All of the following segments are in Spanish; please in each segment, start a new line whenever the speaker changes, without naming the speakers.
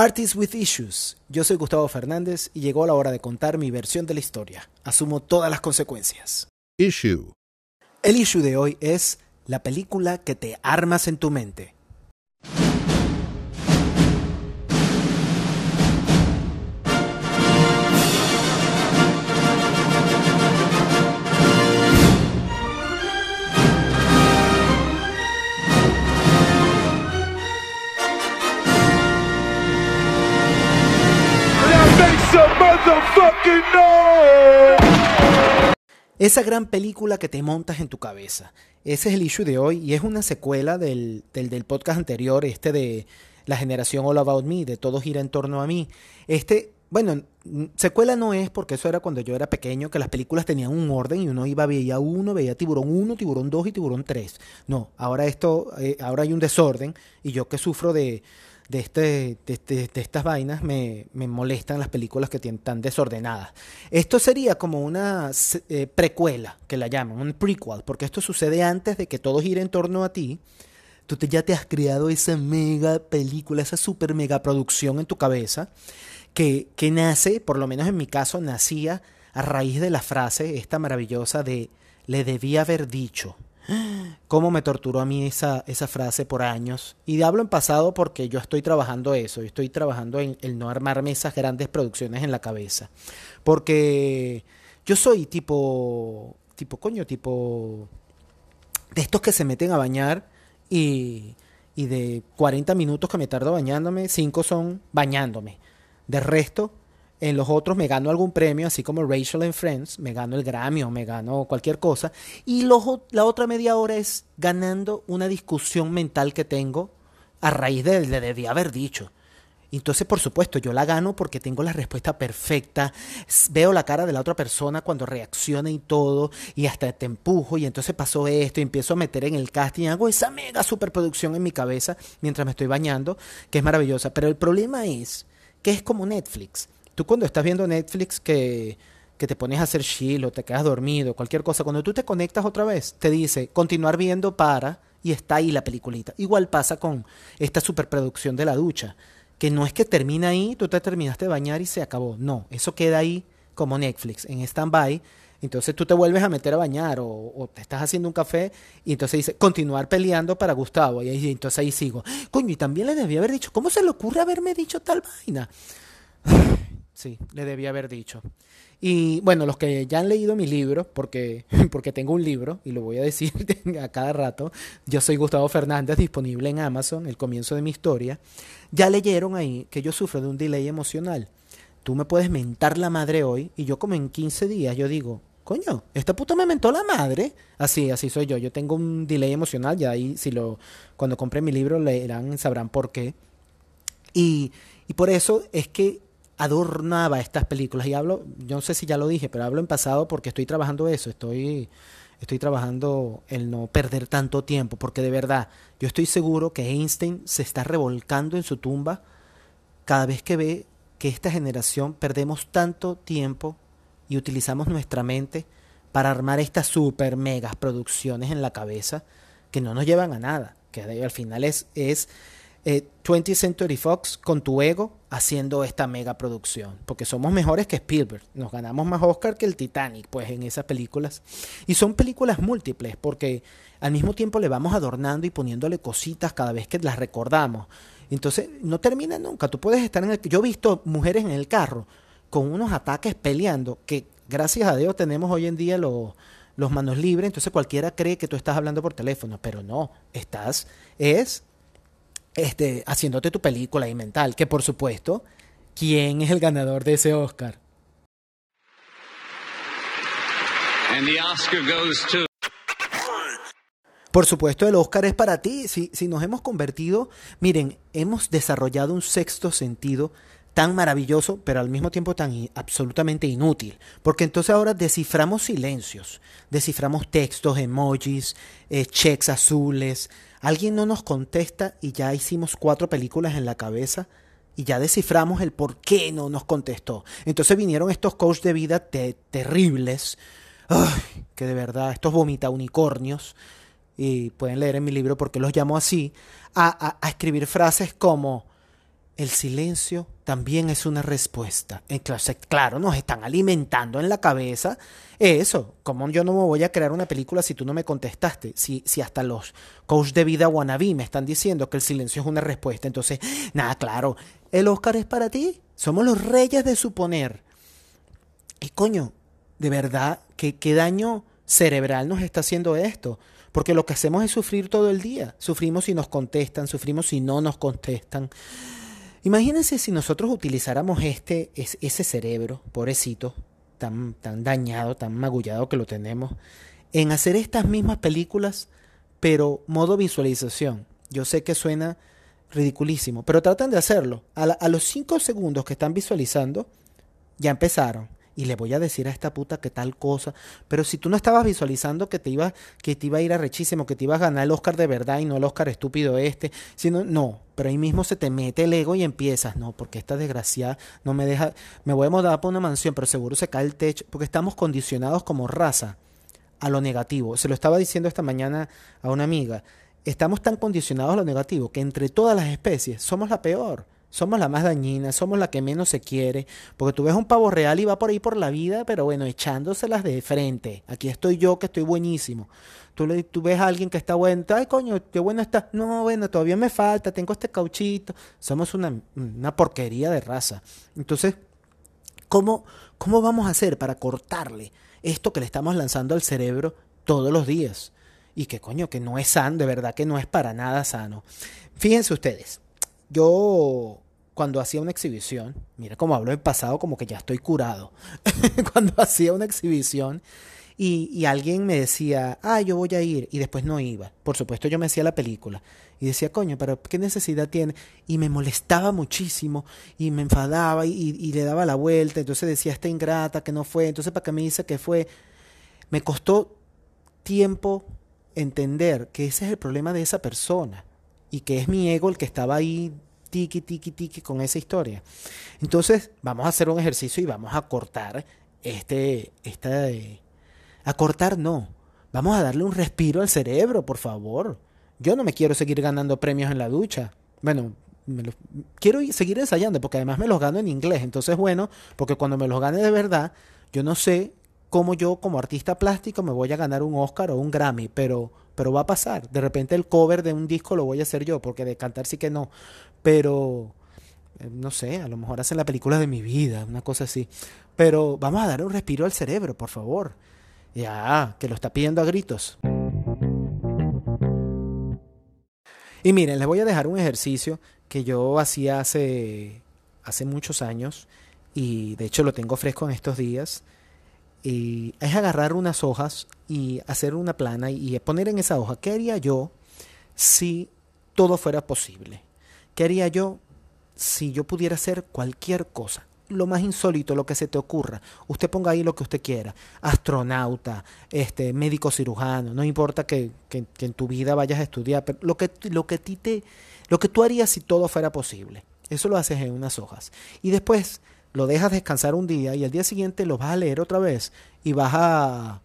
Artists with Issues. Yo soy Gustavo Fernández y llegó la hora de contar mi versión de la historia. Asumo todas las consecuencias.
Issue.
El issue de hoy es la película que te armas en tu mente. Esa gran película que te montas en tu cabeza. Ese es el issue de hoy y es una secuela del, del, podcast anterior, este de la generación All About Me, de todo gira en torno a mí. Este, bueno, secuela no es porque eso era cuando yo era pequeño, que las películas tenían un orden y uno iba, veía uno, veía tiburón 1, tiburón 2 y tiburón 3. No, ahora esto, eh, ahora hay un desorden y yo que sufro de de, este, de, estas vainas me, me, molestan las películas que tienen tan desordenadas. Esto sería como una eh, precuela, que la llaman, un prequel, porque esto sucede antes de que todo gire en torno a ti. Tú te, ya te has creado esa mega película, esa super mega producción en tu cabeza, que, que nace, por lo menos en mi caso, nacía a raíz de la frase esta maravillosa de le debía haber dicho cómo me torturó a mí esa, esa frase por años. Y hablo en pasado porque yo estoy trabajando eso, yo estoy trabajando en el no armarme esas grandes producciones en la cabeza. Porque yo soy tipo, tipo coño, tipo de estos que se meten a bañar y, y de 40 minutos que me tardo bañándome, 5 son bañándome. De resto, en los otros me gano algún premio, así como Rachel en Friends, me gano el Grammy o me gano cualquier cosa. Y la otra media hora es ganando una discusión mental que tengo a raíz de le debí haber dicho. Entonces, por supuesto, yo la gano porque tengo la respuesta perfecta, veo la cara de la otra persona cuando reacciona y todo, y hasta te empujo, y entonces pasó esto, y empiezo a meter en el casting, hago esa mega superproducción en mi cabeza mientras me estoy bañando, que es maravillosa. Pero el problema es que es como Netflix Tú cuando estás viendo Netflix que, que te pones a hacer chill o te quedas dormido, cualquier cosa, cuando tú te conectas otra vez, te dice continuar viendo para y está ahí la peliculita. Igual pasa con esta superproducción de la ducha, que no es que termina ahí, tú te terminaste de bañar y se acabó. No, eso queda ahí como Netflix, en stand-by. Entonces tú te vuelves a meter a bañar o, te estás haciendo un café y entonces dice continuar peleando para Gustavo. Y ahí, entonces ahí sigo. Coño, y también le debía haber dicho, ¿cómo se le ocurre haberme dicho tal vaina? Sí, le debía haber dicho. Y bueno, los que ya han leído mi libro, porque, porque tengo un libro, y lo voy a decir a cada rato, yo soy Gustavo Fernández, disponible en Amazon, el comienzo de mi historia, ya leyeron ahí que yo sufro de un delay emocional. Tú me puedes mentar la madre hoy, y yo como en 15 días yo digo, coño, esta puta me mentó la madre. Así, así soy yo. Yo tengo un delay emocional, ya ahí si lo, cuando compre mi libro leerán, sabrán por qué. Y, y por eso es que adornaba estas películas. Y hablo, yo no sé si ya lo dije, pero hablo en pasado porque estoy trabajando eso, estoy, estoy trabajando el no perder tanto tiempo, porque de verdad, yo estoy seguro que Einstein se está revolcando en su tumba cada vez que ve que esta generación perdemos tanto tiempo y utilizamos nuestra mente para armar estas super megas producciones en la cabeza que no nos llevan a nada, que al final es, es 20th eh, Century Fox con tu ego haciendo esta mega producción, porque somos mejores que Spielberg, nos ganamos más Oscar que el Titanic, pues en esas películas. Y son películas múltiples, porque al mismo tiempo le vamos adornando y poniéndole cositas cada vez que las recordamos. Entonces, no termina nunca. Tú puedes estar en el... Yo he visto mujeres en el carro con unos ataques peleando, que gracias a Dios tenemos hoy en día los, los manos libres, entonces cualquiera cree que tú estás hablando por teléfono, pero no, estás, es este, haciéndote tu película y mental, que por supuesto, ¿quién es el ganador de ese Oscar? Por supuesto, el Oscar es para ti. Si, si nos hemos convertido, miren, hemos desarrollado un sexto sentido tan maravilloso, pero al mismo tiempo tan absolutamente inútil. Porque entonces ahora desciframos silencios, desciframos textos, emojis, eh, checks azules, Alguien no nos contesta y ya hicimos cuatro películas en la cabeza y ya desciframos el por qué no nos contestó. Entonces vinieron estos coaches de vida terribles, que de verdad, estos vomita unicornios, y pueden leer en mi libro por qué los llamo así, a, a, escribir frases como, el silencio también es una respuesta. Claro, nos están alimentando en la cabeza eso. Como yo no me voy a crear una película si tú no me contestaste? Si, si hasta los coach de vida wannabe me están diciendo que el silencio es una respuesta. Entonces, nada, claro, el Oscar es para ti. Somos los reyes de suponer. Y coño, de verdad, ¿qué, qué daño cerebral nos está haciendo esto? Porque lo que hacemos es sufrir todo el día. Sufrimos si nos contestan, sufrimos si no nos contestan. Imagínense si nosotros utilizáramos este, ese cerebro, pobrecito, tan, tan dañado, tan magullado que lo tenemos, en hacer estas mismas películas, pero modo visualización. Yo sé que suena ridiculísimo, pero tratan de hacerlo. A, a los cinco segundos que están visualizando, ya empezaron y le voy a decir a esta puta que tal cosa. Pero si tú no estabas visualizando que te iba, que te iba a ir a rechísimo, que te ibas a ganar el Oscar de verdad y no el Oscar estúpido este, sino, no, pero ahí mismo se te mete el ego y empiezas, no, porque esta desgraciada no me deja, me voy a mudar para una mansión, pero seguro se cae el techo, porque estamos condicionados como raza a lo negativo. Se lo estaba diciendo esta mañana a una amiga. Estamos tan condicionados a lo negativo que entre todas las especies somos la peor. Somos la más dañina, somos la que menos se quiere, porque tú ves un pavo real y va por ahí por la vida, pero bueno, echándoselas de frente. Aquí estoy yo que estoy buenísimo. Tú, ves a alguien que está bueno, ay coño, qué bueno está. No, bueno, todavía me falta, tengo este cauchito. Somos una, una porquería de raza. Entonces, ¿cómo, ¿cómo vamos a hacer para cortarle esto que le estamos lanzando al cerebro todos los días? Y que coño, que no es sano, de verdad que no es para nada sano. Fíjense ustedes, yo cuando hacía una exhibición, mira cómo hablo del pasado como que ya estoy curado, cuando hacía una exhibición y, y, alguien me decía, ah, yo voy a ir, y después no iba. Por supuesto yo me hacía la película y decía, coño, pero ¿qué necesidad tiene? Y me molestaba muchísimo y me enfadaba y, y le daba la vuelta, entonces decía, esta ingrata que no fue, entonces para qué me dice que fue. Me costó tiempo entender que ese es el problema de esa persona y que es mi ego el que estaba ahí tiki, tiki, tiki con esa historia. Entonces, vamos a hacer un ejercicio y vamos a cortar este, esta, a cortar no, vamos a darle un respiro al cerebro, por favor. Yo no me quiero seguir ganando premios en la ducha. Bueno, me quiero seguir ensayando porque además me los gano en inglés. Entonces, bueno, porque cuando me los gane de verdad, yo no sé cómo yo como artista plástico me voy a ganar un Oscar o un Grammy, pero pero va a pasar. De repente el cover de un disco lo voy a hacer yo, porque de cantar sí que no. Pero, eh, no sé, a lo mejor hacen la película de mi vida, una cosa así. Pero vamos a dar un respiro al cerebro, por favor. Ya, que lo está pidiendo a gritos. Y miren, les voy a dejar un ejercicio que yo hacía hace, hace muchos años y de hecho lo tengo fresco en estos días y es agarrar unas hojas y hacer una plana y poner en esa hoja, ¿qué haría yo si todo fuera posible? ¿Qué haría yo si yo pudiera hacer cualquier cosa? Lo más insólito, lo que se te ocurra. Usted ponga ahí lo que usted quiera. Astronauta, este, médico cirujano, no importa que, que, que en tu vida vayas a estudiar, pero lo que, lo que ti te, lo que tú harías si todo fuera posible. Eso lo haces en unas hojas. Y después lo dejas descansar un día y al día siguiente lo vas a leer otra vez y vas a...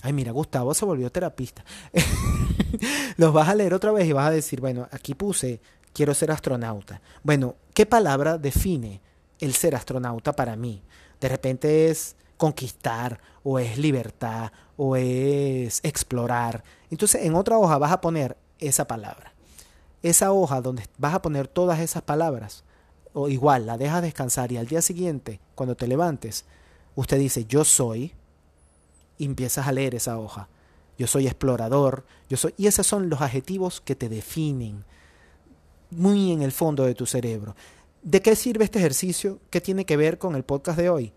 Ay, mira, Gustavo se volvió terapista. los vas a leer otra vez y vas a decir, bueno, aquí puse, quiero ser astronauta. Bueno, ¿qué palabra define el ser astronauta para mí? De repente es conquistar o es libertad o es explorar. Entonces en otra hoja vas a poner esa palabra. Esa hoja donde vas a poner todas esas palabras o igual la dejas descansar y al día siguiente, cuando te levantes, usted dice yo soy y empiezas a leer esa hoja. Yo soy explorador, yo soy y esos son los adjetivos que te definen muy en el fondo de tu cerebro. ¿De qué sirve este ejercicio? ¿Qué tiene que ver con el podcast de hoy?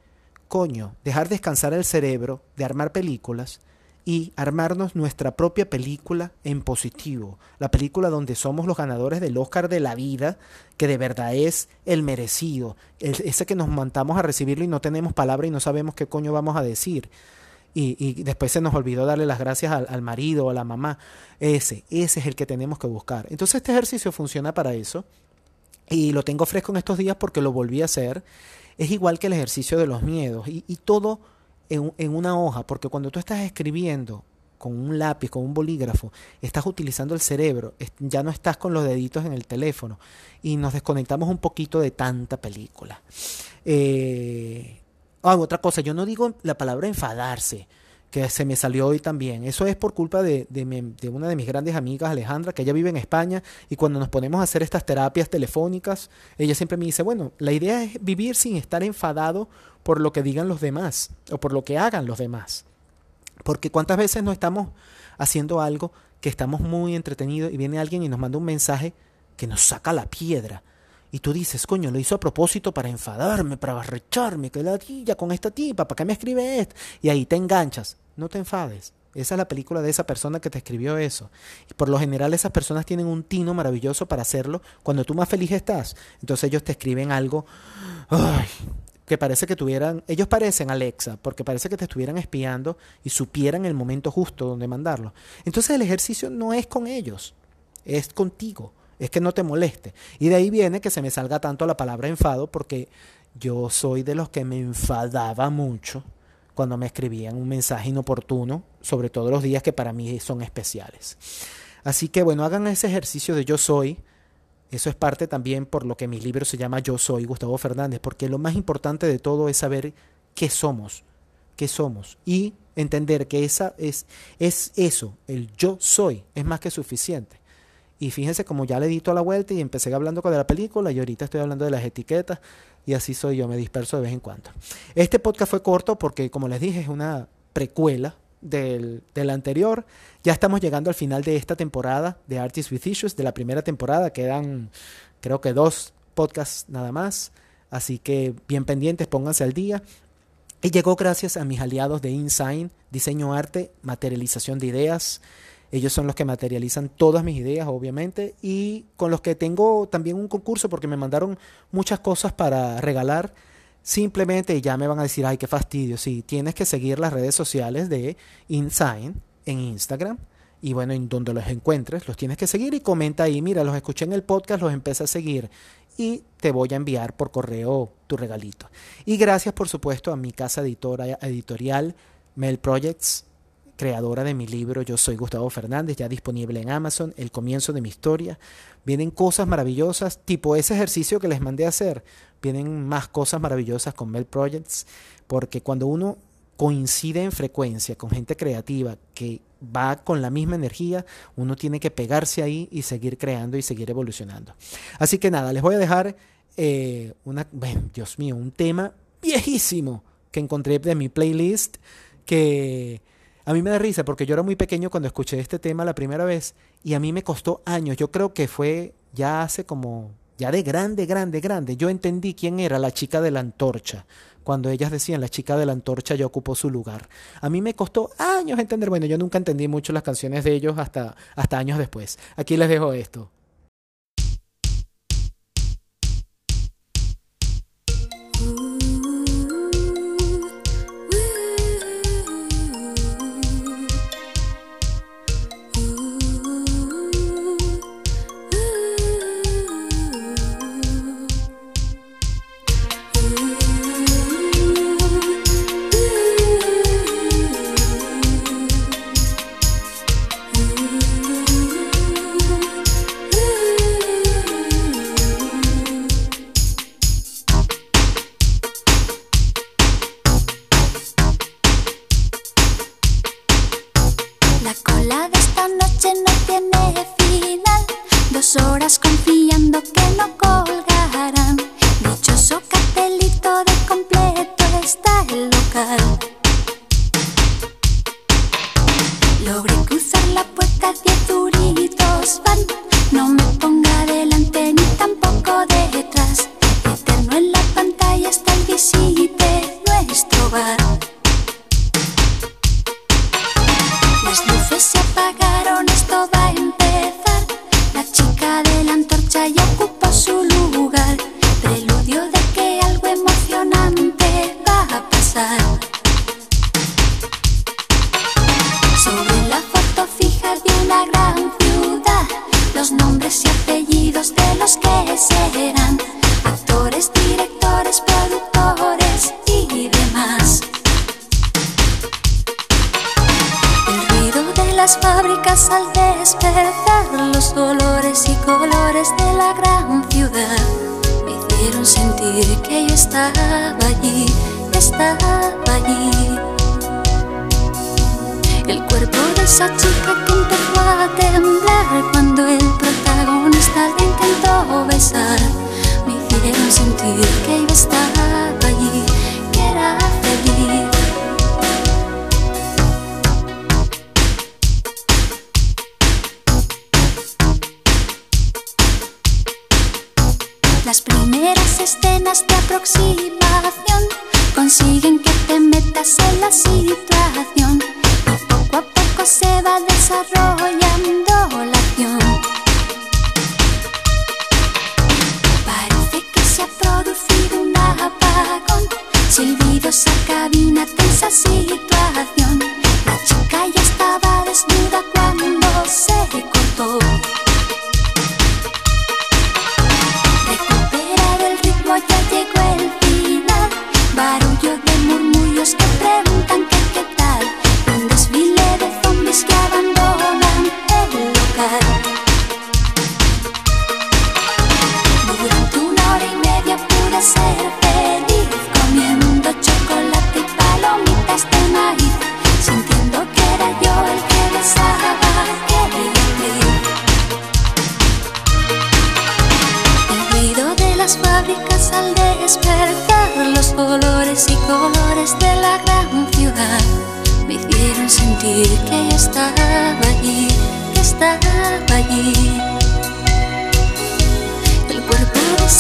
Coño, dejar descansar el cerebro de armar películas y armarnos nuestra propia película en positivo, la película donde somos los ganadores del Oscar de la vida, que de verdad es el merecido, ese que nos montamos a recibirlo y no tenemos palabra y no sabemos qué coño vamos a decir. Y, y después se nos olvidó darle las gracias al, al marido o a la mamá. Ese, ese es el que tenemos que buscar. Entonces este ejercicio funciona para eso. Y lo tengo fresco en estos días porque lo volví a hacer. Es igual que el ejercicio de los miedos. Y, y todo en, una hoja, porque cuando tú estás escribiendo con un lápiz, con un bolígrafo, estás utilizando el cerebro, ya no estás con los deditos en el teléfono y nos desconectamos un poquito de tanta película. Eh, ah, otra cosa, yo no digo la palabra enfadarse, que se me salió hoy también. Eso es por culpa de, de, una de mis grandes amigas, Alejandra, que ella vive en España y cuando nos ponemos a hacer estas terapias telefónicas, ella siempre me dice, bueno, la idea es vivir sin estar enfadado por lo que digan los demás o por lo que hagan los demás. Porque cuántas veces no estamos haciendo algo que estamos muy entretenidos y viene alguien y nos manda un mensaje que nos saca la piedra. Y tú dices, coño, lo hizo a propósito para enfadarme, para barrecharme, que la tía con esta tipa, ¿para qué me escribe esto? Y ahí te enganchas. No te enfades. Esa es la película de esa persona que te escribió eso. Y por lo general esas personas tienen un tino maravilloso para hacerlo. Cuando tú más feliz estás, entonces ellos te escriben algo que parece que tuvieran, ellos parecen Alexa, porque parece que te estuvieran espiando y supieran el momento justo donde mandarlo. Entonces el ejercicio no es con ellos, es contigo, es que no te moleste. Y de ahí viene que se me salga tanto la palabra enfado, porque yo soy de los que me enfadaba mucho cuando me escribían un mensaje inoportuno, sobre todo los días que para mí son especiales. Así que bueno, hagan ese ejercicio de yo soy. Eso es parte también por lo que mi libro se llama Yo soy Gustavo Fernández, porque lo más importante de todo es saber qué somos, qué somos y entender que esa es, es eso, el yo soy, es más que suficiente. Y fíjense como ya le di toda la vuelta y empecé hablando con la película y ahorita estoy hablando de las etiquetas y así soy yo, me disperso de vez en cuando. Este podcast fue corto porque como les dije es una precuela del, del, anterior. Ya estamos llegando al final de esta temporada de Artists with Issues, de la primera temporada. Quedan creo que dos podcasts nada más. Así que bien pendientes, pónganse al día. Y llegó gracias a mis aliados de InSign, diseño arte, materialización de ideas. Ellos son los que materializan todas mis ideas, obviamente, y con los que tengo también un concurso porque me mandaron muchas cosas para regalar. Simplemente ya me van a decir, ay, qué fastidio. Sí, tienes que seguir las redes sociales de InSign en Instagram. Y bueno, en donde los encuentres, los tienes que seguir y comenta ahí, mira, los escuché en el podcast, los empecé a seguir y te voy a enviar por correo tu regalito. Y gracias, por supuesto, a mi casa editora, editorial, Mail Projects, creadora de mi libro Yo Soy Gustavo Fernández, ya disponible en Amazon, El comienzo de mi historia. Vienen cosas maravillosas, tipo ese ejercicio que les mandé a hacer. Vienen más cosas maravillosas con Mel Projects, porque cuando uno coincide en frecuencia con gente creativa que va con la misma energía, uno tiene que pegarse ahí y seguir creando y seguir evolucionando. Así que nada, les voy a dejar eh, una, Dios mío, un tema viejísimo que encontré de mi playlist que a mí me da risa porque yo era muy pequeño cuando escuché este tema la primera vez y a mí me costó años. Yo creo que fue ya hace como, ya de grande, grande, grande. Yo entendí quién era la chica de la antorcha. Cuando ellas decían la chica de la antorcha ya ocupó su lugar. A mí me costó años entender. Bueno, yo nunca entendí mucho las canciones de ellos hasta, hasta años después. Aquí les dejo esto.
acompañé. El cuerpo de esa chica que empezó a temblar cuando el protagonista intentó besar. Me hicieron sentir que iba a estar allí, que era feliz. Las primeras escenas de aproximación consiguen que esta sola situación. Y poco a poco se va desarrollando.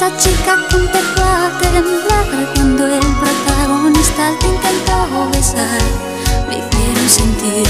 Esa chica que empezó a temblar cuando el protagonista te intentó besar, me hicieron sentir